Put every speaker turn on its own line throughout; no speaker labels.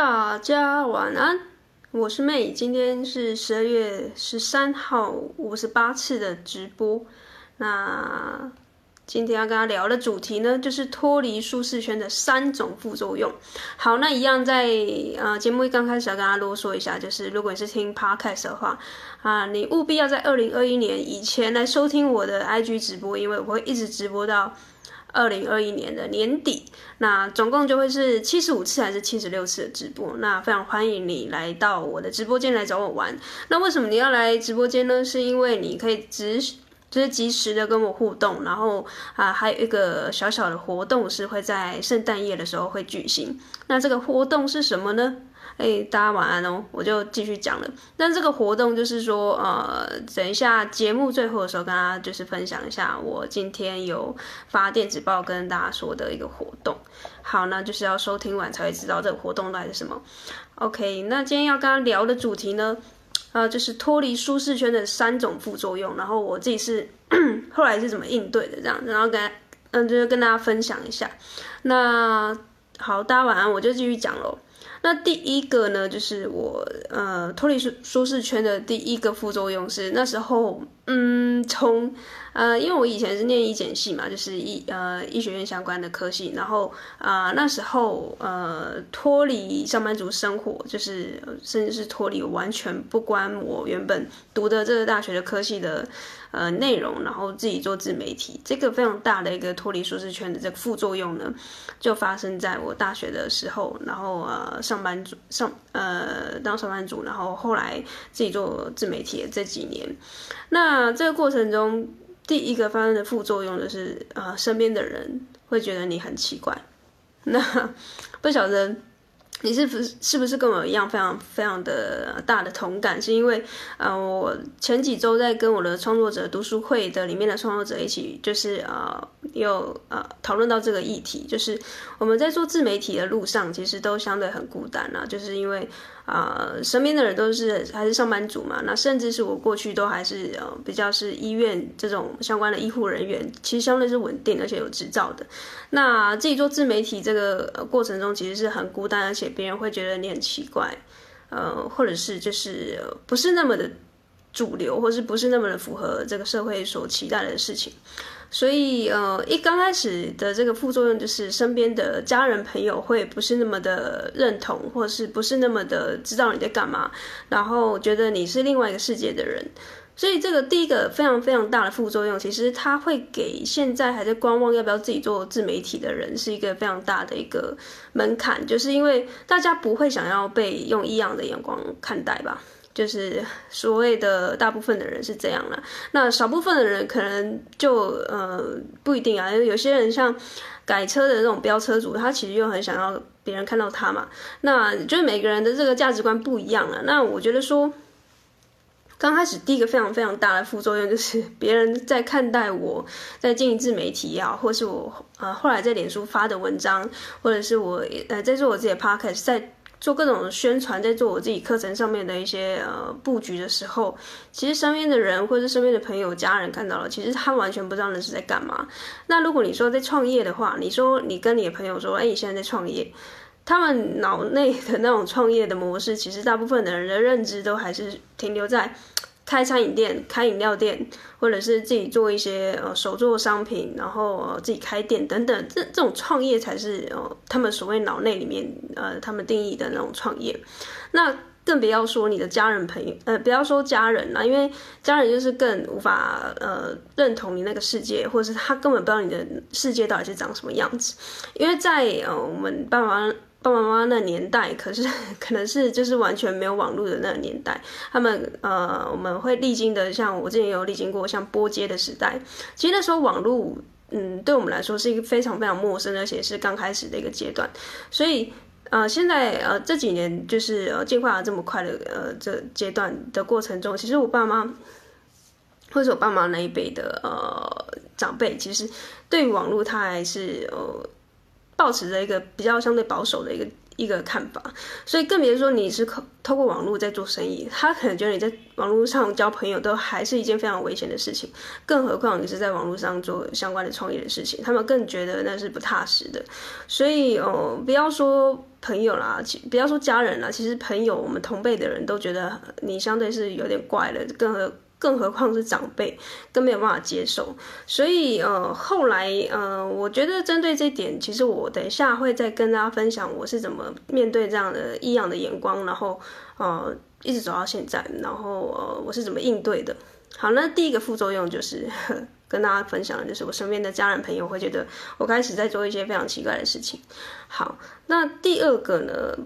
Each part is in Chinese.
大家晚安，我是妹今天是十二月十三号五十八次的直播。那今天要跟大家聊的主题呢，就是脱离舒适圈的三种副作用。好，那一样在呃节目一刚开始要跟大家啰嗦一下，就是如果你是听 Podcast 的话啊，你务必要在二零二一年以前来收听我的 IG 直播，因为我会一直直播到。二零二一年的年底，那总共就会是七十五次还是七十六次的直播？那非常欢迎你来到我的直播间来找我玩。那为什么你要来直播间呢？是因为你可以直就是及时的跟我互动，然后啊还有一个小小的活动是会在圣诞夜的时候会举行。那这个活动是什么呢？哎、大家晚安哦！我就继续讲了。那这个活动就是说，呃，等一下节目最后的时候，跟大家就是分享一下我今天有发电子报跟大家说的一个活动。好，那就是要收听完才会知道这个活动到底是什么。OK，那今天要跟大家聊的主题呢，呃，就是脱离舒适圈的三种副作用。然后我自己是后来是怎么应对的，这样，然后跟嗯，就是跟大家分享一下。那好，大家晚安，我就继续讲喽。那第一个呢，就是我呃脱离舒舒适圈的第一个副作用是那时候，嗯，从呃，因为我以前是念医检系嘛，就是医呃医学院相关的科系，然后啊、呃、那时候呃脱离上班族生活，就是甚至是脱离完全不关我原本读的这个大学的科系的。呃，内容，然后自己做自媒体，这个非常大的一个脱离舒适圈的这个副作用呢，就发生在我大学的时候，然后呃，上班族上呃当上班族，然后后来自己做自媒体的这几年，那这个过程中，第一个发生的副作用就是呃，身边的人会觉得你很奇怪，那不晓得。你是不是是不是跟我一样非常非常的大的同感？是因为，呃，我前几周在跟我的创作者读书会的里面的创作者一起，就是呃，有呃讨论到这个议题，就是我们在做自媒体的路上，其实都相对很孤单啊，就是因为。啊、身边的人都是还是上班族嘛，那甚至是我过去都还是呃比较是医院这种相关的医护人员，其实相对是稳定而且有执照的。那自己做自媒体这个过程中，其实是很孤单，而且别人会觉得你很奇怪，呃，或者是就是不是那么的主流，或是不是那么的符合这个社会所期待的事情。所以，呃，一刚开始的这个副作用就是身边的家人朋友会不是那么的认同，或是不是那么的知道你在干嘛，然后觉得你是另外一个世界的人。所以，这个第一个非常非常大的副作用，其实它会给现在还在观望要不要自己做自媒体的人是一个非常大的一个门槛，就是因为大家不会想要被用异样的眼光看待吧。就是所谓的大部分的人是这样啦，那少部分的人可能就呃不一定啊，因为有些人像改车的那种飙车族，他其实又很想要别人看到他嘛。那就是每个人的这个价值观不一样了。那我觉得说，刚开始第一个非常非常大的副作用就是别人在看待我在经营自媒体也好，或是我呃后来在脸书发的文章，或者是我呃在做我自己的 podcast 在。做各种宣传，在做我自己课程上面的一些呃布局的时候，其实身边的人或者身边的朋友、家人看到了，其实他完全不知道那是在干嘛。那如果你说在创业的话，你说你跟你的朋友说，哎，你现在在创业，他们脑内的那种创业的模式，其实大部分的人的认知都还是停留在。开餐饮店、开饮料店，或者是自己做一些呃手作商品，然后、自己开店等等，这这种创业才是呃他们所谓脑内里面呃他们定义的那种创业。那更不要说你的家人朋友，呃不要说家人啦，因为家人就是更无法呃认同你那个世界，或者是他根本不知道你的世界到底是长什么样子。因为在呃我们爸爸爸爸妈妈那年代，可是可能是就是完全没有网络的那个年代，他们呃，我们会历经的，像我之前有历经过像拨接的时代。其实那时候网络，嗯，对我们来说是一个非常非常陌生，而且是刚开始的一个阶段。所以呃，现在呃这几年就是呃进化了这么快的呃这阶段的过程中，其实我爸妈或者我爸妈那一辈的呃长辈，其实对于网络他还是呃。抱持着一个比较相对保守的一个一个看法，所以更别说你是透透过网络在做生意，他可能觉得你在网络上交朋友都还是一件非常危险的事情，更何况你是在网络上做相关的创业的事情，他们更觉得那是不踏实的。所以哦，不要说朋友啦，其不要说家人啦，其实朋友我们同辈的人都觉得你相对是有点怪的，更何。更何况是长辈，更没有办法接受。所以，呃，后来，呃，我觉得针对这点，其实我等一下会再跟大家分享我是怎么面对这样的异样的眼光，然后，呃，一直走到现在，然后，呃，我是怎么应对的。好，那第一个副作用就是 跟大家分享的，就是我身边的家人朋友会觉得我开始在做一些非常奇怪的事情。好，那第二个呢，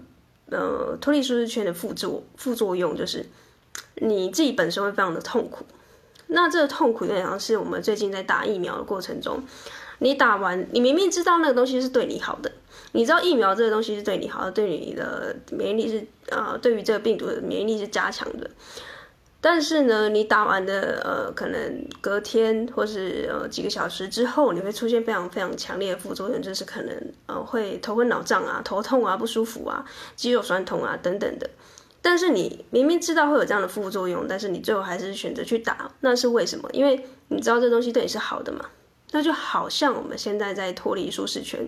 呃，脱离舒适圈的副作副作用就是。你自己本身会非常的痛苦，那这个痛苦就好像是我们最近在打疫苗的过程中，你打完，你明明知道那个东西是对你好的，你知道疫苗这个东西是对你好的，对你的免疫力是呃，对于这个病毒的免疫力是加强的，但是呢，你打完的呃，可能隔天或是呃几个小时之后，你会出现非常非常强烈的副作用，就是可能呃会头昏脑胀啊、头痛啊、不舒服啊、肌肉酸痛啊等等的。但是你明明知道会有这样的副作用，但是你最后还是选择去打，那是为什么？因为你知道这东西对你是好的嘛。那就好像我们现在在脱离舒适圈，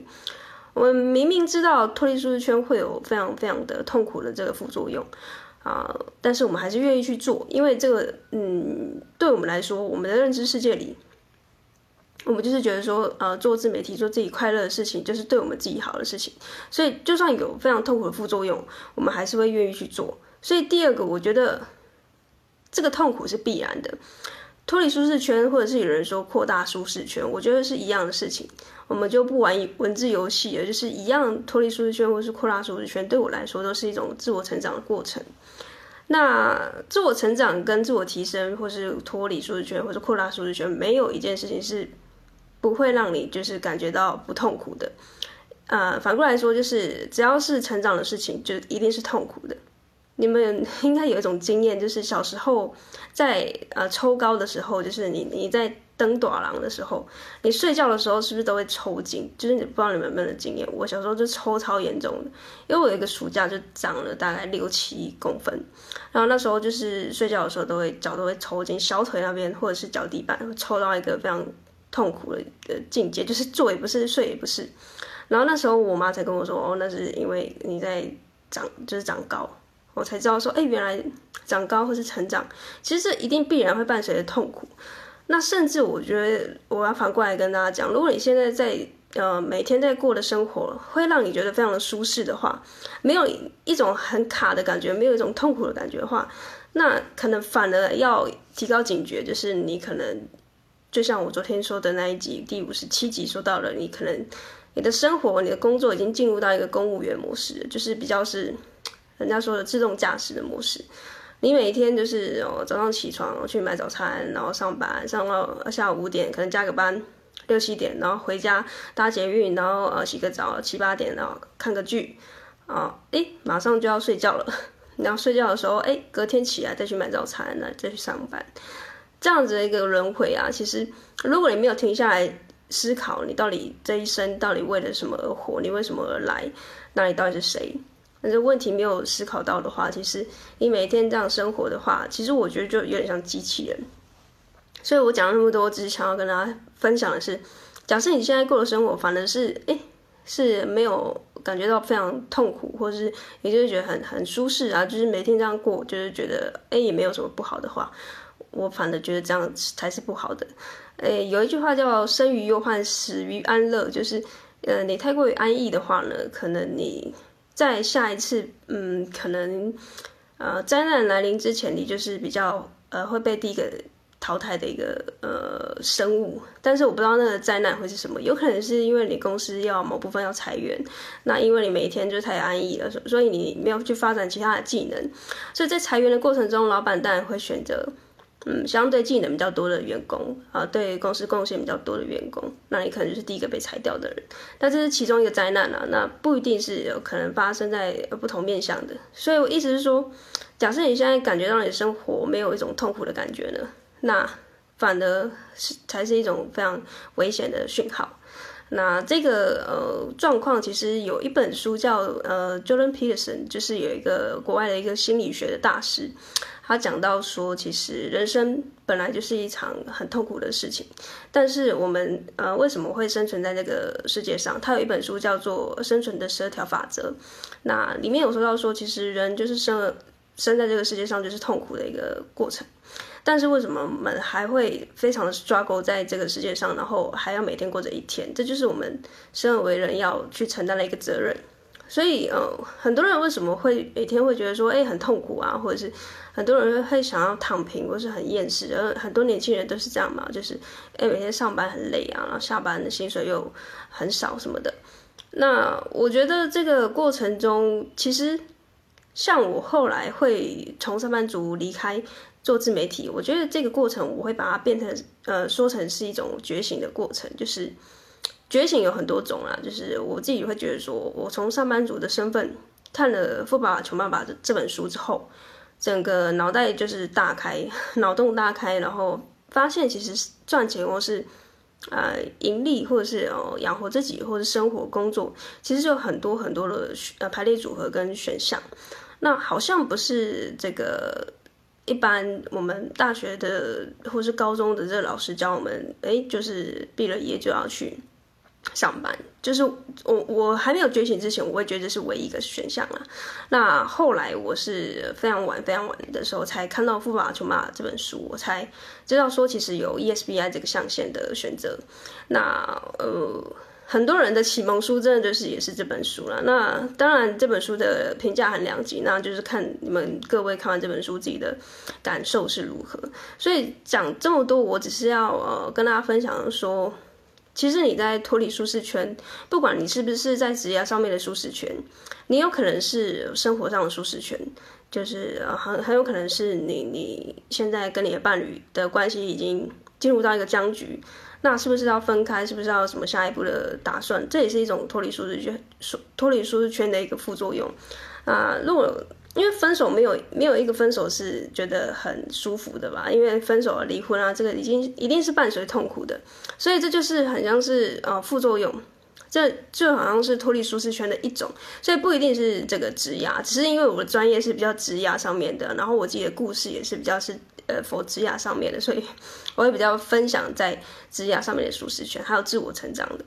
我们明明知道脱离舒适圈会有非常非常的痛苦的这个副作用啊，但是我们还是愿意去做，因为这个，嗯，对我们来说，我们的认知世界里，我们就是觉得说，呃，做自媒体做自己快乐的事情，就是对我们自己好的事情，所以就算有非常痛苦的副作用，我们还是会愿意去做。所以第二个，我觉得这个痛苦是必然的。脱离舒适圈，或者是有人说扩大舒适圈，我觉得是一样的事情。我们就不玩文字游戏了，就是一样脱离舒适圈，或是扩大舒适圈，对我来说都是一种自我成长的过程。那自我成长跟自我提升，或是脱离舒适圈，或是扩大舒适圈，没有一件事情是不会让你就是感觉到不痛苦的。呃，反过来说，就是只要是成长的事情，就一定是痛苦的。你们 应该有一种经验，就是小时候在呃抽高的时候，就是你你在登短廊的时候，你睡觉的时候是不是都会抽筋？就是你不知道你们有没有经验，我小时候就抽超严重的，因为我有一个暑假就长了大概六七公分，然后那时候就是睡觉的时候都会脚都会抽筋，小腿那边或者是脚底板会抽到一个非常痛苦的的境界，就是坐也不是，睡也不是。然后那时候我妈才跟我说，哦，那是因为你在长，就是长高。我才知道说，哎，原来长高或是成长，其实这一定必然会伴随着痛苦。那甚至我觉得，我要反过来跟大家讲，如果你现在在呃每天在过的生活会让你觉得非常的舒适的话，没有一种很卡的感觉，没有一种痛苦的感觉的话，那可能反而要提高警觉，就是你可能就像我昨天说的那一集第五十七集说到了，你可能你的生活、你的工作已经进入到一个公务员模式，就是比较是。人家说的自动驾驶的模式，你每天就是哦早上起床去买早餐，然后上班上到下午五点，可能加个班六七点，然后回家搭捷运，然后呃洗个澡七八点，然后看个剧，啊诶马上就要睡觉了，然后睡觉的时候诶隔天起来再去买早餐，那再去上班，这样子的一个轮回啊，其实如果你没有停下来思考，你到底这一生到底为了什么而活，你为什么而来，那你到底是谁？但是问题没有思考到的话，其实你每天这样生活的话，其实我觉得就有点像机器人。所以我讲了那么多，只是想要跟大家分享的是，假设你现在过的生活反而是哎是没有感觉到非常痛苦，或是你就是觉得很很舒适啊，就是每天这样过，就是觉得哎也没有什么不好的话，我反而觉得这样才是不好的。哎，有一句话叫“生于忧患，死于安乐”，就是呃你太过于安逸的话呢，可能你。在下一次，嗯，可能，呃，灾难来临之前，你就是比较呃会被第一个淘汰的一个呃生物。但是我不知道那个灾难会是什么，有可能是因为你公司要某部分要裁员，那因为你每天就太安逸了，所以你没有去发展其他的技能，所以在裁员的过程中，老板当然会选择。嗯，相对技能比较多的员工啊，对公司贡献比较多的员工，那你可能就是第一个被裁掉的人。但这是其中一个灾难啊，那不一定是有可能发生在不同面向的。所以我意思是说，假设你现在感觉到你的生活没有一种痛苦的感觉呢，那反而是才是一种非常危险的讯号。那这个呃状况，其实有一本书叫呃 Jordan Peterson，就是有一个国外的一个心理学的大师，他讲到说，其实人生本来就是一场很痛苦的事情，但是我们呃为什么会生存在这个世界上？他有一本书叫做《生存的十二条法则》，那里面有说到说，其实人就是生了生在这个世界上就是痛苦的一个过程。但是为什么我们还会非常的 struggle 在这个世界上，然后还要每天过着一天？这就是我们生而为人要去承担的一个责任。所以，呃，很多人为什么会每天会觉得说，哎，很痛苦啊，或者是很多人会想要躺平，或是很厌世。而很多年轻人都是这样嘛，就是，哎，每天上班很累啊，然后下班的薪水又很少什么的。那我觉得这个过程中，其实像我后来会从上班族离开。做自媒体，我觉得这个过程我会把它变成，呃，说成是一种觉醒的过程。就是觉醒有很多种啦，就是我自己会觉得说，我从上班族的身份看了《富爸爸穷爸爸》的这本书之后，整个脑袋就是大开，脑洞大开，然后发现其实赚钱或是呃盈利，或者是哦养活自己，或者生活工作，其实就很多很多的呃排列组合跟选项。那好像不是这个。一般我们大学的或是高中的这个老师教我们，哎，就是毕了业就要去上班。就是我我还没有觉醒之前，我会觉得这是唯一一个选项啦。那后来我是非常晚非常晚的时候才看到《富爸穷爸爸》这本书，我才知道说其实有 ESBI 这个象限的选择。那呃。很多人的启蒙书真的就是也是这本书了。那当然这本书的评价很两极，那就是看你们各位看完这本书自己的感受是如何。所以讲这么多，我只是要呃跟大家分享说，其实你在脱离舒适圈，不管你是不是在职业上面的舒适圈，你有可能是生活上的舒适圈，就是很很有可能是你你现在跟你的伴侣的关系已经进入到一个僵局。那是不是要分开？是不是要什么下一步的打算？这也是一种脱离舒适圈、脱离舒适圈的一个副作用。啊，如果因为分手没有没有一个分手是觉得很舒服的吧？因为分手、离婚啊，这个已经一定是伴随痛苦的。所以这就是很像是呃副作用，这就好像是脱离舒适圈的一种。所以不一定是这个职涯，只是因为我的专业是比较职涯上面的，然后我自己的故事也是比较是。呃，for 职涯上面的，所以我会比较分享在职涯上面的舒适圈，还有自我成长的。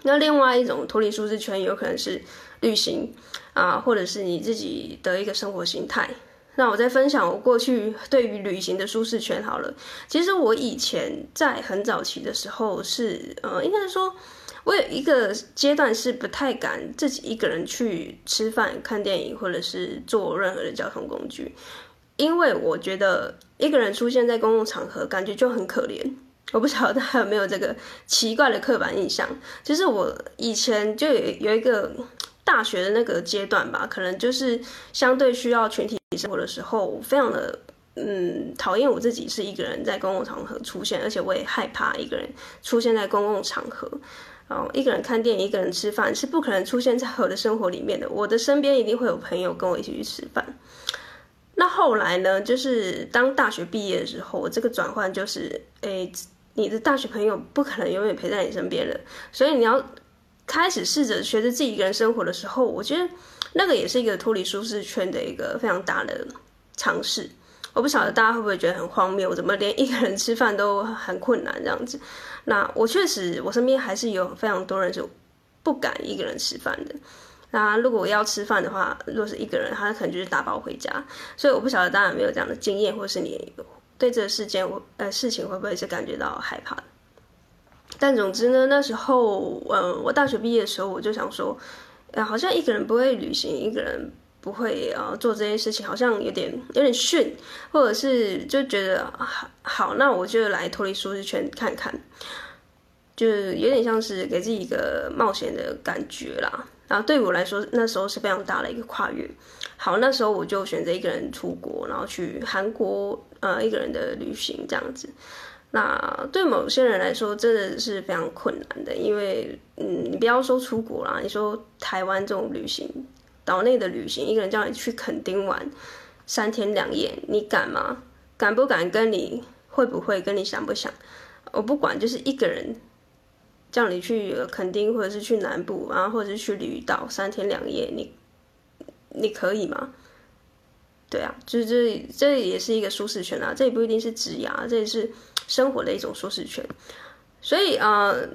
那另外一种脱离舒适圈，有可能是旅行啊，或者是你自己的一个生活形态。那我在分享我过去对于旅行的舒适圈好了。其实我以前在很早期的时候是，呃，应该是说我有一个阶段是不太敢自己一个人去吃饭、看电影，或者是坐任何的交通工具。因为我觉得一个人出现在公共场合，感觉就很可怜。我不晓得大家有没有这个奇怪的刻板印象。其实我以前就有有一个大学的那个阶段吧，可能就是相对需要群体生活的时候，我非常的嗯讨厌我自己是一个人在公共场合出现，而且我也害怕一个人出现在公共场合。然后一个人看电影，一个人吃饭是不可能出现在我的生活里面的。我的身边一定会有朋友跟我一起去吃饭。那后来呢？就是当大学毕业的时候，我这个转换就是，诶，你的大学朋友不可能永远陪在你身边了，所以你要开始试着学着自己一个人生活的时候，我觉得那个也是一个脱离舒适圈的一个非常大的尝试。我不晓得大家会不会觉得很荒谬，我怎么连一个人吃饭都很困难这样子？那我确实，我身边还是有非常多人是不敢一个人吃饭的。那如果我要吃饭的话，如果是一个人，他可能就是打包回家。所以我不晓得大家有没有这样的经验，或是你对这个事件，我呃事情会不会是感觉到害怕的？但总之呢，那时候，嗯，我大学毕业的时候，我就想说，呃，好像一个人不会旅行，一个人不会呃做这些事情，好像有点有点逊，或者是就觉得好，好，那我就来脱离舒适圈看看，就有点像是给自己一个冒险的感觉啦。然后对我来说，那时候是非常大的一个跨越。好，那时候我就选择一个人出国，然后去韩国，呃，一个人的旅行这样子。那对某些人来说，真的是非常困难的，因为，嗯，你不要说出国啦，你说台湾这种旅行，岛内的旅行，一个人叫你去垦丁玩三天两夜，你敢吗？敢不敢？跟你会不会？跟你想不想？我不管，就是一个人。叫你去垦丁或者是去南部，然后或者是去旅岛三天两夜，你你可以吗？对啊，就是这这也是一个舒适圈啊，这也不一定是职涯，这也是生活的一种舒适圈。所以啊、呃，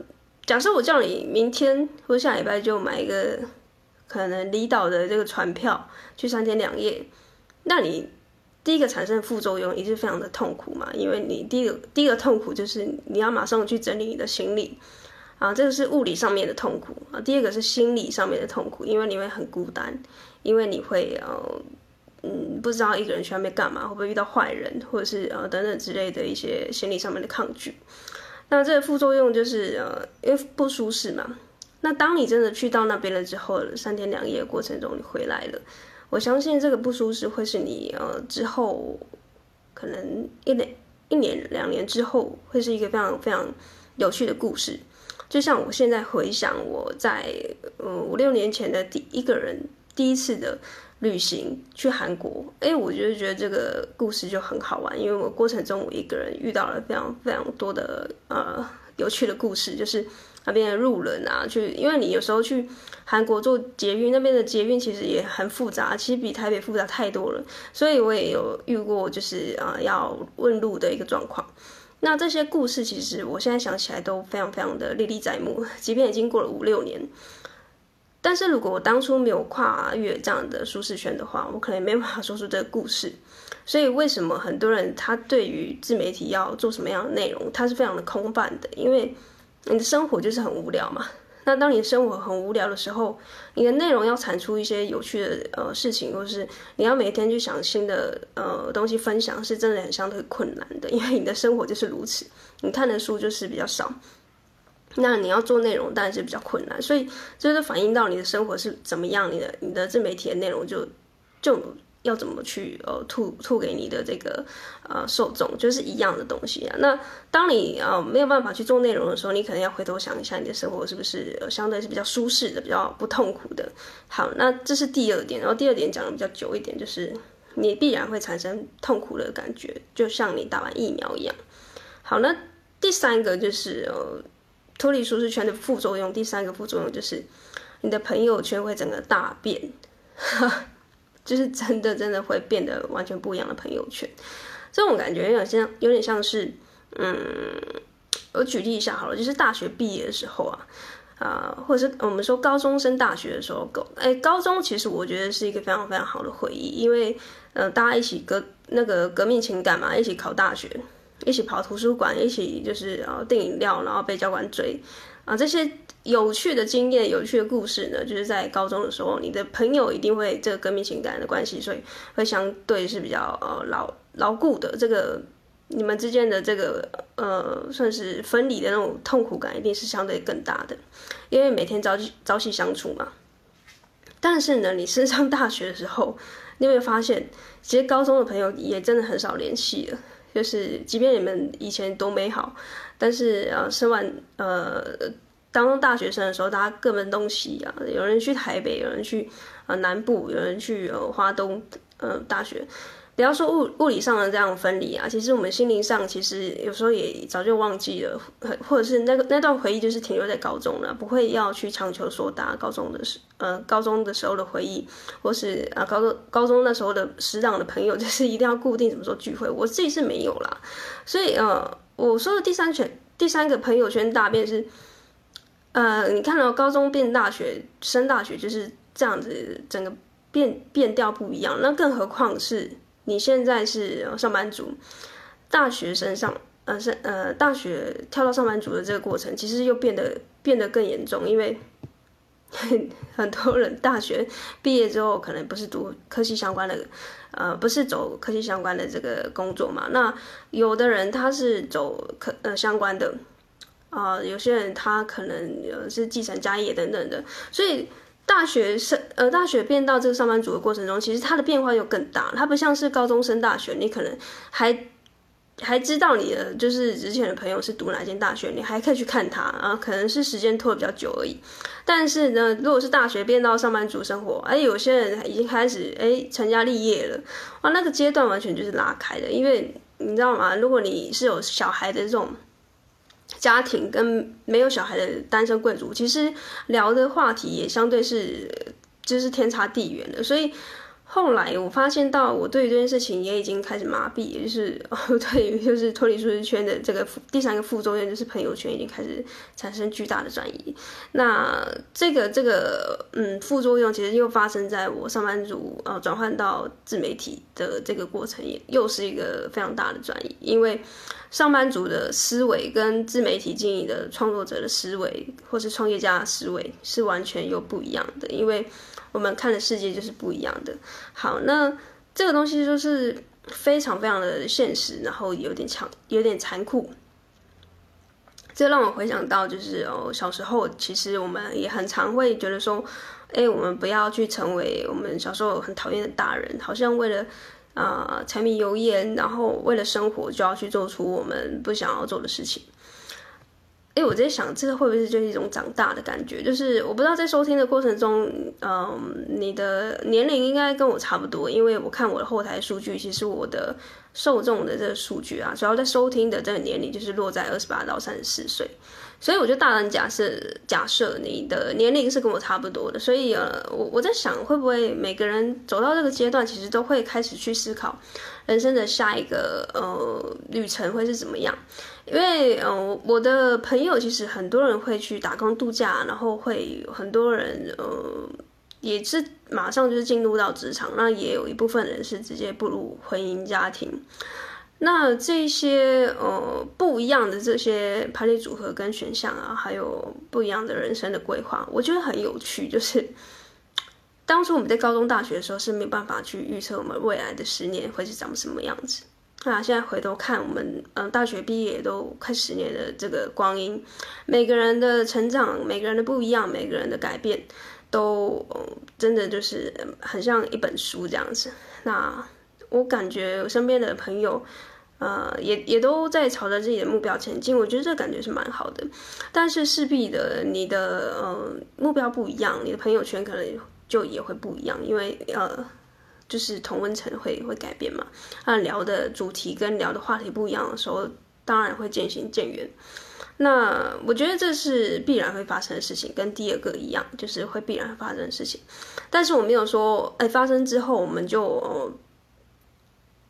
假设我叫你明天或下礼拜就买一个可能离岛的这个船票去三天两夜，那你第一个产生副作用也是非常的痛苦嘛，因为你第一个第一个痛苦就是你要马上去整理你的行李啊，这个是物理上面的痛苦啊。第二个是心理上面的痛苦，因为你会很孤单，因为你会呃。嗯，不知道一个人去外面干嘛，会不会遇到坏人，或者是呃等等之类的一些心理上面的抗拒。那这个副作用就是呃，因为不舒适嘛。那当你真的去到那边了之后，三天两夜的过程中你回来了，我相信这个不舒适会是你呃之后可能一年、一年、两年之后会是一个非常非常有趣的故事。就像我现在回想我在呃五六年前的第一个人第一次的。旅行去韩国，哎，我就觉得这个故事就很好玩，因为我过程中我一个人遇到了非常非常多的呃有趣的故事，就是那边的路人啊，去，因为你有时候去韩国坐捷运，那边的捷运其实也很复杂，其实比台北复杂太多了，所以我也有遇过就是呃要问路的一个状况。那这些故事其实我现在想起来都非常非常的历历在目，即便已经过了五六年。但是如果我当初没有跨越这样的舒适圈的话，我可能没办法说出这个故事。所以为什么很多人他对于自媒体要做什么样的内容，他是非常的空泛的，因为你的生活就是很无聊嘛。那当你的生活很无聊的时候，你的内容要产出一些有趣的呃事情，或是你要每天去想新的呃东西分享，是真的很相对困难的，因为你的生活就是如此，你看的书就是比较少。那你要做内容当然是比较困难，所以这是反映到你的生活是怎么样，你的你的自媒体的内容就就要怎么去呃吐吐给你的这个呃受众，就是一样的东西啊。那当你啊、呃、没有办法去做内容的时候，你可能要回头想一下你的生活是不是、相对是比较舒适的、比较不痛苦的。好，那这是第二点，然后第二点讲的比较久一点，就是你必然会产生痛苦的感觉，就像你打完疫苗一样。好，那第三个就是呃。脱离舒适圈的副作用，第三个副作用就是你的朋友圈会整个大变，就是真的真的会变得完全不一样的朋友圈。这种感觉有点像，有点像是，嗯，我举例一下好了，就是大学毕业的时候啊，啊、或者是我们说高中升大学的时候，高哎，高中其实我觉得是一个非常非常好的回忆，因为呃，大家一起革那个革命情感嘛，一起考大学。一起跑图书馆，一起就是呃订饮料，然后被教官追，啊，这些有趣的经验、有趣的故事呢，就是在高中的时候，你的朋友一定会这个革命情感的关系，所以会相对是比较呃牢牢固的。这个你们之间的这个呃算是分离的那种痛苦感，一定是相对更大的，因为每天朝朝夕相处嘛。但是呢，你升上大学的时候，你会发现，其实高中的朋友也真的很少联系了。就是，即便你们以前多美好，但是呃，生完呃，当大学生的时候，大家各奔东西啊，有人去台北，有人去呃南部，有人去呃华东呃大学。不要说物物理上的这样分离啊，其实我们心灵上其实有时候也早就忘记了，或者是那个那段回忆就是停留在高中了，不会要去强求说大家高中的时呃高中的时候的回忆，或是啊高中高中那时候的师长的朋友，就是一定要固定什么时候聚会，我自己是没有啦。所以呃我说的第三圈第三个朋友圈大变是，呃你看到高中变大学升大学就是这样子，整个变变调不一样，那更何况是。你现在是上班族，大学生上呃是呃大学跳到上班族的这个过程，其实又变得变得更严重，因为 很多人大学毕业之后可能不是读科技相关的，呃不是走科技相关的这个工作嘛，那有的人他是走科呃相关的，啊、呃、有些人他可能呃是继承家业等等的，所以。大学生呃，大学变到这个上班族的过程中，其实它的变化又更大。它不像是高中升大学，你可能还还知道你的就是之前的朋友是读哪间大学，你还可以去看他啊，可能是时间拖得比较久而已。但是呢，如果是大学变到上班族生活，哎，有些人已经开始哎成家立业了，哇，那个阶段完全就是拉开的。因为你知道吗？如果你是有小孩的这种家庭跟没有小孩的单身贵族，其实聊的话题也相对是就是天差地远的，所以。后来我发现到，我对于这件事情也已经开始麻痹，也就是 对于就是脱离舒适圈的这个第三个副作用，就是朋友圈已经开始产生巨大的转移。那这个这个嗯副作用，其实又发生在我上班族呃转换到自媒体的这个过程，也又是一个非常大的转移。因为上班族的思维跟自媒体经营的创作者的思维，或是创业家的思维是完全又不一样的，因为。我们看的世界就是不一样的。好，那这个东西就是非常非常的现实，然后有点强，有点残酷。这让我回想到，就是哦，小时候其实我们也很常会觉得说，哎，我们不要去成为我们小时候很讨厌的大人，好像为了啊、柴米油盐，然后为了生活就要去做出我们不想要做的事情。哎，我在想，这个会不会就是一种长大的感觉？就是我不知道在收听的过程中，嗯，你的年龄应该跟我差不多，因为我看我的后台数据，其实我的受众的这个数据啊，主要在收听的这个年龄就是落在二十八到三十四岁。所以我就大胆假设，假设你的年龄是跟我差不多的，所以呃，我我在想，会不会每个人走到这个阶段，其实都会开始去思考人生的下一个呃旅程会是怎么样？因为呃，我的朋友其实很多人会去打工度假，然后会很多人呃也是马上就是进入到职场，那也有一部分人是直接步入婚姻家庭。那这些呃不一样的这些排列组合跟选项啊，还有不一样的人生的规划，我觉得很有趣。就是当初我们在高中、大学的时候是没有办法去预测我们未来的十年会是长什么样子。那现在回头看，我们嗯、大学毕业都快十年的这个光阴，每个人的成长，每个人的不一样，每个人的改变，都、真的就是很像一本书这样子。那我感觉我身边的朋友。呃，也也都在朝着自己的目标前进，我觉得这感觉是蛮好的。但是势必的，你的呃目标不一样，你的朋友圈可能就也会不一样，因为呃，就是同温层会会改变嘛。那聊的主题跟聊的话题不一样的时候，当然会渐行渐远。那我觉得这是必然会发生的事情，跟第二个一样，就是会必然发生的事情。但是我没有说，哎，发生之后我们就。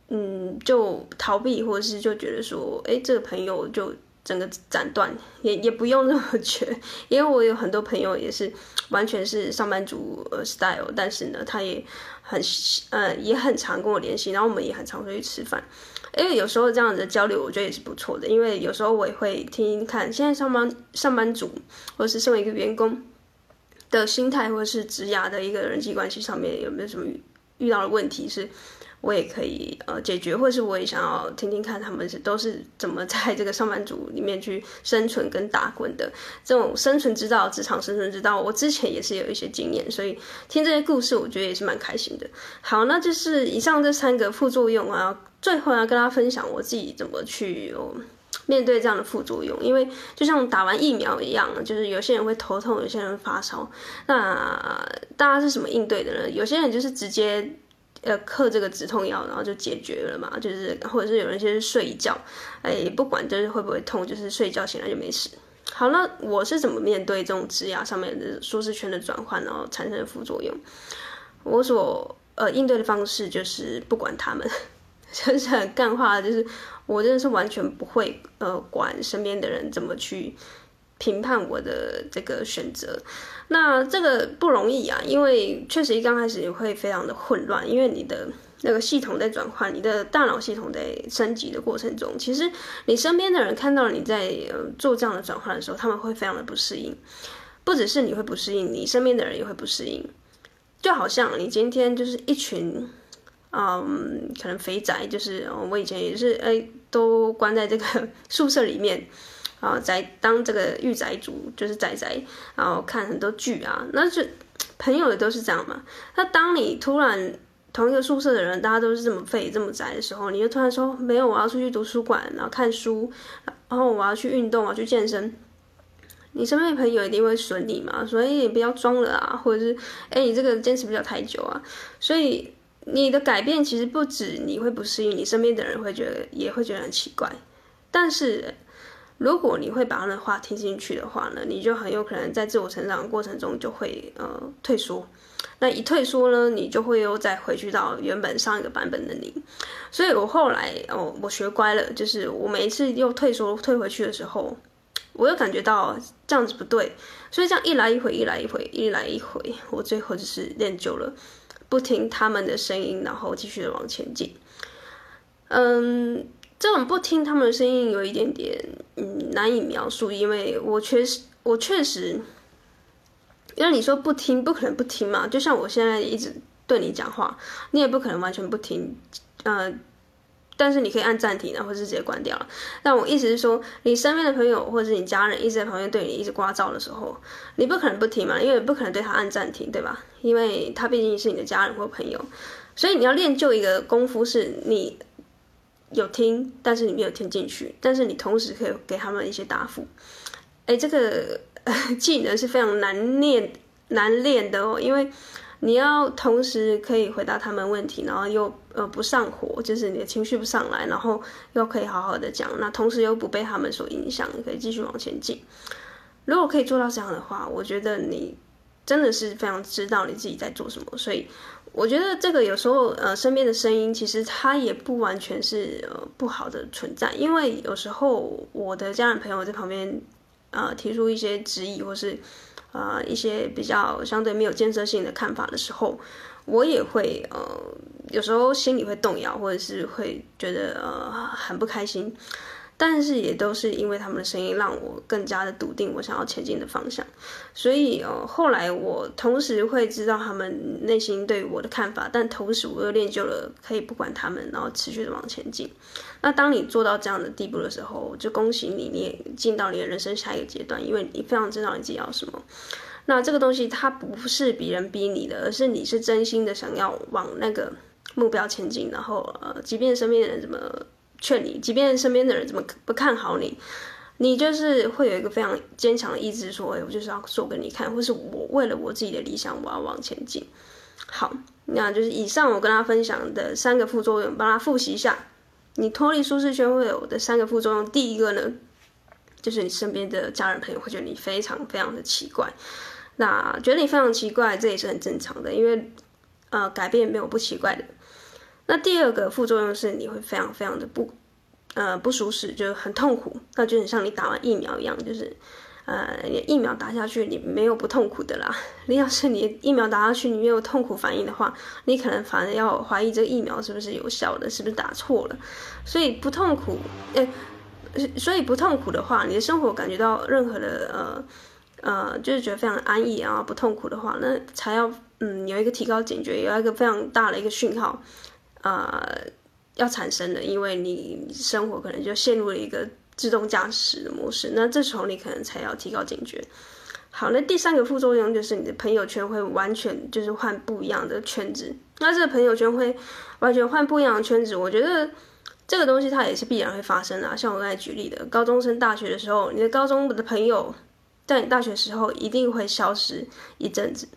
嗯，就逃避，或者是就觉得说，哎，这个朋友就整个斩断，也也不用那么绝，因为我有很多朋友也是完全是上班族 style，但是呢，他也很呃也很常跟我联系，然后我们也很常出去吃饭，因为有时候这样子的交流，我觉得也是不错的，因为有时候我也会听听看，现在上班上班族或者是身为一个员工的心态，或者是职涯的一个人际关系上面有没有什么遇到的问题是。我也可以呃解决，或是我也想要听听看他们是都是怎么在这个上班族里面去生存跟打滚的，这种生存之道、职场生存之道，我之前也是有一些经验，所以听这些故事，我觉得也是蛮开心的。好，那就是以上这三个副作用啊，最后要跟大家分享我自己怎么去面对这样的副作用，因为就像打完疫苗一样，就是有些人会头痛，有些人发烧，那大家是什么应对的呢？有些人就是直接。呃，嗑这个止痛药，然后就解决了嘛，就是或者是有人先睡一觉，哎，不管就是会不会痛，就是睡觉醒来就没事。好，那我是怎么面对这种职涯上面的舒适圈的转换，然后产生的副作用？我所呃应对的方式就是不管他们，就是很干话，就是我真的是完全不会呃管身边的人怎么去。评判我的这个选择，那这个不容易啊，因为确实刚开始也会非常的混乱，因为你的那个系统在转换，你的大脑系统在升级的过程中，其实你身边的人看到你在做这样的转换的时候，他们会非常的不适应，不只是你会不适应，你身边的人也会不适应，就好像你今天就是一群，嗯，可能肥宅，就是我以前也是，哎，都关在这个 宿舍里面。啊，在当这个御宅族就是宅宅，然后看很多剧啊，那就朋友也都是这样嘛。那当你突然同一个宿舍的人，大家都是这么废这么宅的时候，你就突然说没有，我要出去图书馆，然后看书，然后我要去运动，我要去健身。你身边的朋友一定会损你嘛，所以你不要装了啊，或者是哎，你这个坚持不了太久啊。所以你的改变其实不止你会不适应，你身边的人会觉得也会觉得很奇怪，但是。如果你会把他的话听进去的话呢，你就很有可能在自我成长的过程中就会呃退缩。那一退缩呢，你就会又再回去到原本上一个版本的你。所以我后来哦，我学乖了，就是我每一次又退缩退回去的时候，我又感觉到这样子不对。所以这样一来一回，一来一回，一来一回，我最后就是练就了不听他们的声音，然后继续往前进。嗯。这种不听他们的声音有一点点嗯难以描述，因为我确实我确实，因为你说不听不可能不听嘛，就像我现在一直对你讲话，你也不可能完全不听，呃，但是你可以按暂停，然后是直接关掉了。但我意思是说，你身边的朋友或者是你家人一直在旁边对你一直聒噪的时候，你不可能不听嘛，因为不可能对他按暂停，对吧？因为他毕竟是你的家人或朋友，所以你要练就一个功夫，是你。有听，但是你没有听进去。但是你同时可以给他们一些答复。哎，这个 技能是非常难练、难练的哦，因为你要同时可以回答他们问题，然后又呃不上火，就是你的情绪不上来，然后又可以好好的讲，那同时又不被他们所影响，你可以继续往前进。如果可以做到这样的话，我觉得你真的是非常知道你自己在做什么，所以。我觉得这个有时候，呃，身边的声音其实它也不完全是呃不好的存在，因为有时候我的家人朋友在旁边，呃，提出一些质疑或是，呃，一些比较相对没有建设性的看法的时候，我也会呃，有时候心里会动摇，或者是会觉得呃很不开心。但是也都是因为他们的声音，让我更加的笃定我想要前进的方向。所以哦，后来我同时会知道他们内心对我的看法，但同时我又练就了可以不管他们，然后持续的往前进。那当你做到这样的地步的时候，就恭喜你，你也进到你的人生下一个阶段，因为你非常知道你自己要什么。那这个东西它不是别人逼你的，而是你是真心的想要往那个目标前进。然后呃，即便身边的人怎么。劝你，即便身边的人怎么不看好你，你就是会有一个非常坚强的意志，说：“哎，我就是要做给你看，或是我为了我自己的理想，我要往前进。”好，那就是以上我跟大家分享的三个副作用，帮他复习一下。你脱离舒适圈会有的三个副作用，第一个呢，就是你身边的家人朋友会觉得你非常非常的奇怪。那觉得你非常奇怪，这也是很正常的，因为呃，改变没有不奇怪的。那第二个副作用是你会非常非常的不，呃不舒适，就是很痛苦。那就很像你打完疫苗一样，就是，呃，你疫苗打下去你没有不痛苦的啦。你要是你疫苗打下去你没有痛苦反应的话，你可能反而要怀疑这个疫苗是不是有效的，是不是打错了。所以不痛苦，诶，所以不痛苦的话，你的生活感觉到任何的呃呃，就是觉得非常安逸啊，不痛苦的话，那才要嗯有一个提高警觉，有一个非常大的一个讯号。啊、呃，要产生的，因为你生活可能就陷入了一个自动驾驶的模式，那这时候你可能才要提高警觉。好，那第三个副作用就是你的朋友圈会完全就是换不一样的圈子，那这个朋友圈会完全换不一样的圈子，我觉得这个东西它也是必然会发生的啊。像我刚才举例的，高中升大学的时候，你的高中的朋友在你大学时候一定会消失一阵子。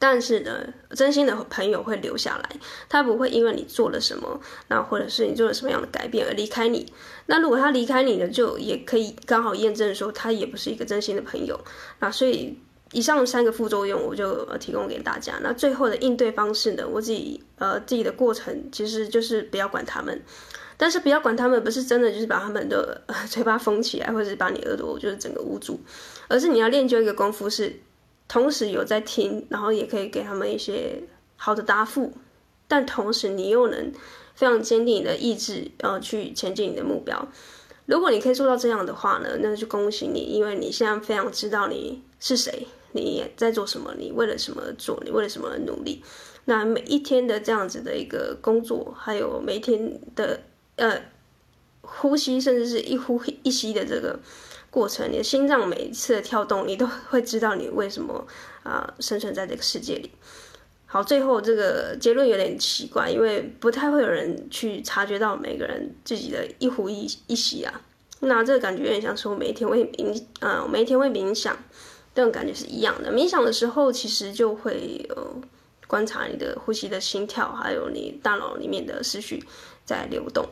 但是呢，真心的朋友会留下来，他不会因为你做了什么，那或者是你做了什么样的改变而离开你。那如果他离开你呢，就也可以刚好验证说他也不是一个真心的朋友。那所以以上三个副作用我就提供给大家。那最后的应对方式呢，我自己呃自己的过程其实就是不要管他们，但是不要管他们不是真的就是把他们的 嘴巴封起来，或者是把你耳朵就是整个捂住，而是你要练就一个功夫是。同时有在听，然后也可以给他们一些好的答复，但同时你又能非常坚定你的意志，呃，去前进你的目标。如果你可以做到这样的话呢，那就恭喜你，因为你现在非常知道你是谁，你在做什么，你为了什么而做，你为了什么而努力。那每一天的这样子的一个工作，还有每天的呃呼吸，甚至是一呼一吸的这个。过程，你的心脏每一次的跳动，你都会知道你为什么啊、生存在这个世界里。好，最后这个结论有点奇怪，因为不太会有人去察觉到每个人自己的一呼一一吸啊。那这个感觉有点像是我每一天会冥啊、每一天会冥想，这种感觉是一样的。冥想的时候，其实就会呃观察你的呼吸的心跳，还有你大脑里面的思绪在流动。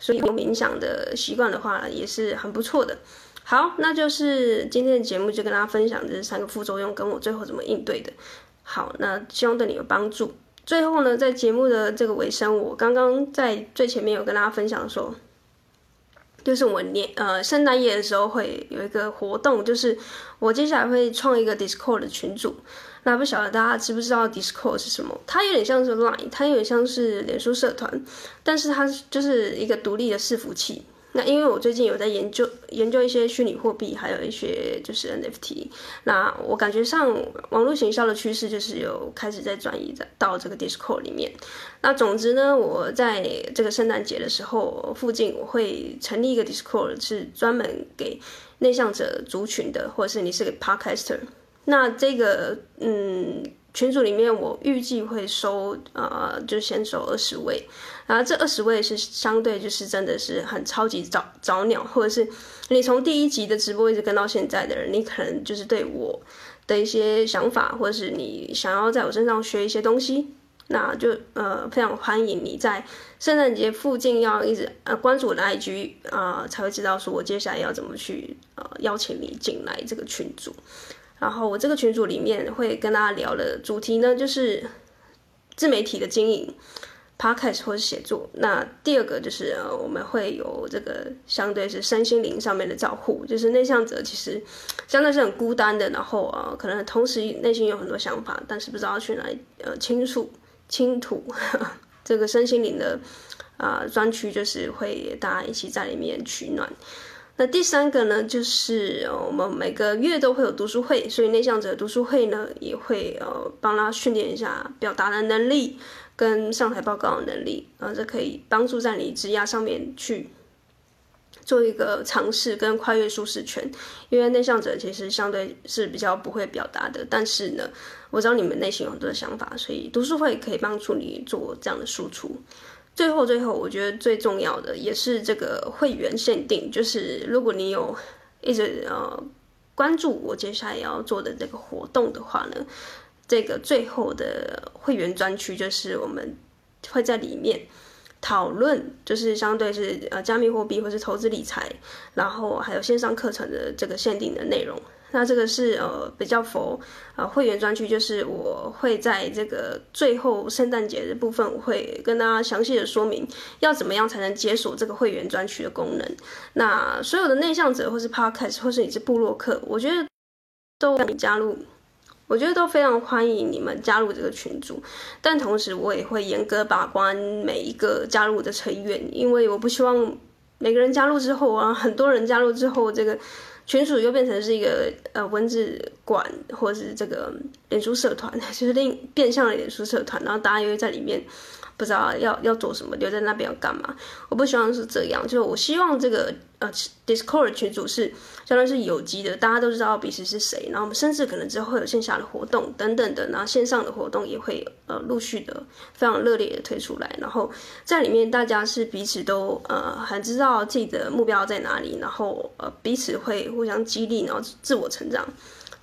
所以有冥想的习惯的话，也是很不错的。好，那就是今天的节目就跟大家分享这三个副作用，跟我最后怎么应对的。好，那希望对你有帮助。最后呢，在节目的这个尾声，我刚刚在最前面有跟大家分享说。就是我年呃圣诞夜的时候会有一个活动，就是我接下来会创一个 Discord 的群组。那不晓得大家知不知道 Discord 是什么？它有点像是 Line，它有点像是脸书社团，但是它就是一个独立的伺服器。那因为我最近有在研究研究一些虚拟货币，还有一些就是 NFT。那我感觉上网络行销的趋势就是有开始在转移到这个 Discord 里面。那总之呢，我在这个圣诞节的时候附近，我会成立一个 Discord，是专门给内向者族群的，或者是你是个 Podcaster。那这个嗯。群组里面，我预计会收，呃，就先收二十位，然后这二十位是相对就是真的是很超级早早鸟，或者是你从第一集的直播一直跟到现在的人，你可能就是对我的一些想法，或者是你想要在我身上学一些东西，那就呃非常欢迎你在圣诞节附近要一直呃关注我的 IG 啊，才会知道说我接下来要怎么去呃邀请你进来这个群组。然后我这个群组里面会跟大家聊的主题呢，就是自媒体的经营，podcast 或者写作。那第二个就是，我们会有这个相对是身心灵上面的照护，就是内向者其实相对是很孤单的，然后啊、呃，可能同时内心有很多想法，但是不知道去哪里呃倾诉倾吐。这个身心灵的啊、专区就是会大家一起在里面取暖。那第三个呢，就是我们每个月都会有读书会，所以内向者读书会呢也会呃帮他训练一下表达的能力跟上台报告的能力，啊，这可以帮助在你职压上面去做一个尝试跟跨越舒适圈。因为内向者其实相对是比较不会表达的，但是呢，我知道你们内心有很多的想法，所以读书会可以帮助你做这样的输出。最后，最后，我觉得最重要的也是这个会员限定，就是如果你有一直呃关注我接下来要做的这个活动的话呢，这个最后的会员专区就是我们会在里面讨论，就是相对是呃加密货币或是投资理财，然后还有线上课程的这个限定的内容。那这个是呃比较佛呃会员专区，就是我会在这个最后圣诞节的部分，我会跟大家详细的说明要怎么样才能解锁这个会员专区的功能。那所有的内向者或是 Podcast 或是你是部落客，我觉得都可以加入，我觉得都非常欢迎你们加入这个群组。但同时我也会严格把关每一个加入的成员，因为我不希望每个人加入之后啊，很多人加入之后这个。群主又变成是一个呃文字馆，或者是这个脸书社团，就是另变相的脸书社团，然后大家又在里面。不知道要要做什么，留在那边要干嘛？我不希望是这样，就是我希望这个呃 Discord 群组是相当于是有机的，大家都知道彼此是谁，然后我们甚至可能之后会有线下的活动等等的，然后线上的活动也会呃陆续的非常热烈的推出来，然后在里面大家是彼此都呃很知道自己的目标在哪里，然后呃彼此会互相激励，然后自我成长，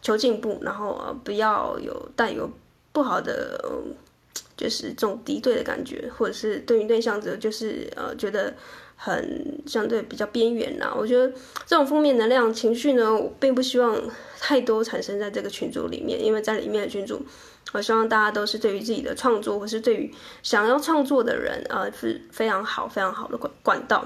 求进步，然后呃不要有带有不好的。就是这种敌对的感觉，或者是对于内向者，就是呃觉得很相对比较边缘啦。我觉得这种负面能量情绪呢，我并不希望太多产生在这个群组里面，因为在里面的群组，我希望大家都是对于自己的创作，或是对于想要创作的人，呃是非常好、非常好的管管道。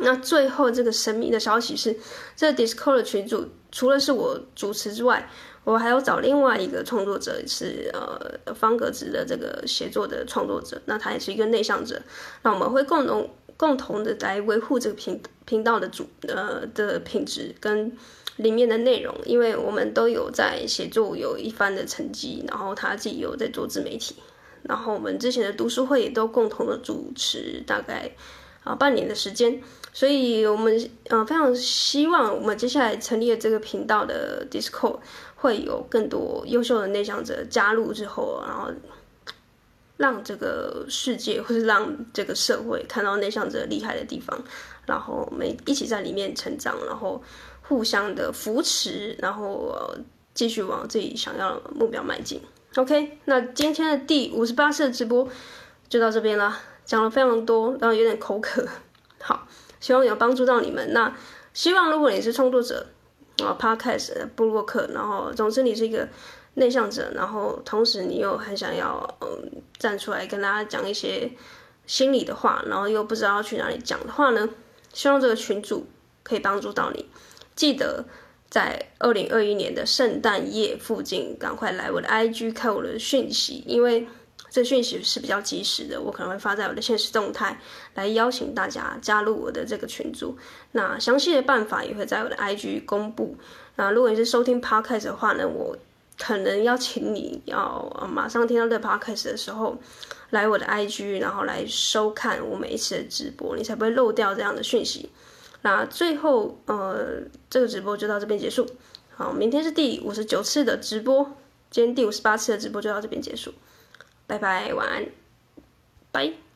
那最后这个神秘的消息是，这个 Discord 的群组除了是我主持之外，我还要找另外一个创作者，是呃方格子的这个写作的创作者，那他也是一个内向者，那我们会共同共同的来维护这个频频道的主呃的品质跟里面的内容，因为我们都有在写作有一番的成绩，然后他自己有在做自媒体，然后我们之前的读书会也都共同的主持，大概啊半年的时间，所以我们呃非常希望我们接下来成立的这个频道的 Discord。会有更多优秀的内向者加入之后，然后让这个世界或是让这个社会看到内向者厉害的地方，然后我们一起在里面成长，然后互相的扶持，然后继续往自己想要的目标迈进。OK，那今天的第五十八次的直播就到这边了，讲了非常多，然后有点口渴，好，希望有帮助到你们。那希望如果你是创作者啊，Podcast、部落客，然后总之你是一个内向者，然后同时你又很想要嗯站出来跟大家讲一些心里的话，然后又不知道去哪里讲的话呢，希望这个群组可以帮助到你。记得在二零二一年的圣诞夜附近，赶快来我的 IG 看我的讯息，因为。这讯息是比较及时的，我可能会发在我的现实动态，来邀请大家加入我的这个群组。那详细的办法也会在我的 IG 公布。那如果你是收听 Podcast 的话呢，我可能要请你要马上听到这 Podcast 的时候，来我的 IG，然后来收看我每一次的直播，你才不会漏掉这样的讯息。那最后，呃，这个直播就到这边结束。好，明天是第五十九次的直播，今天第五十八次的直播就到这边结束。拜拜，晚安，拜。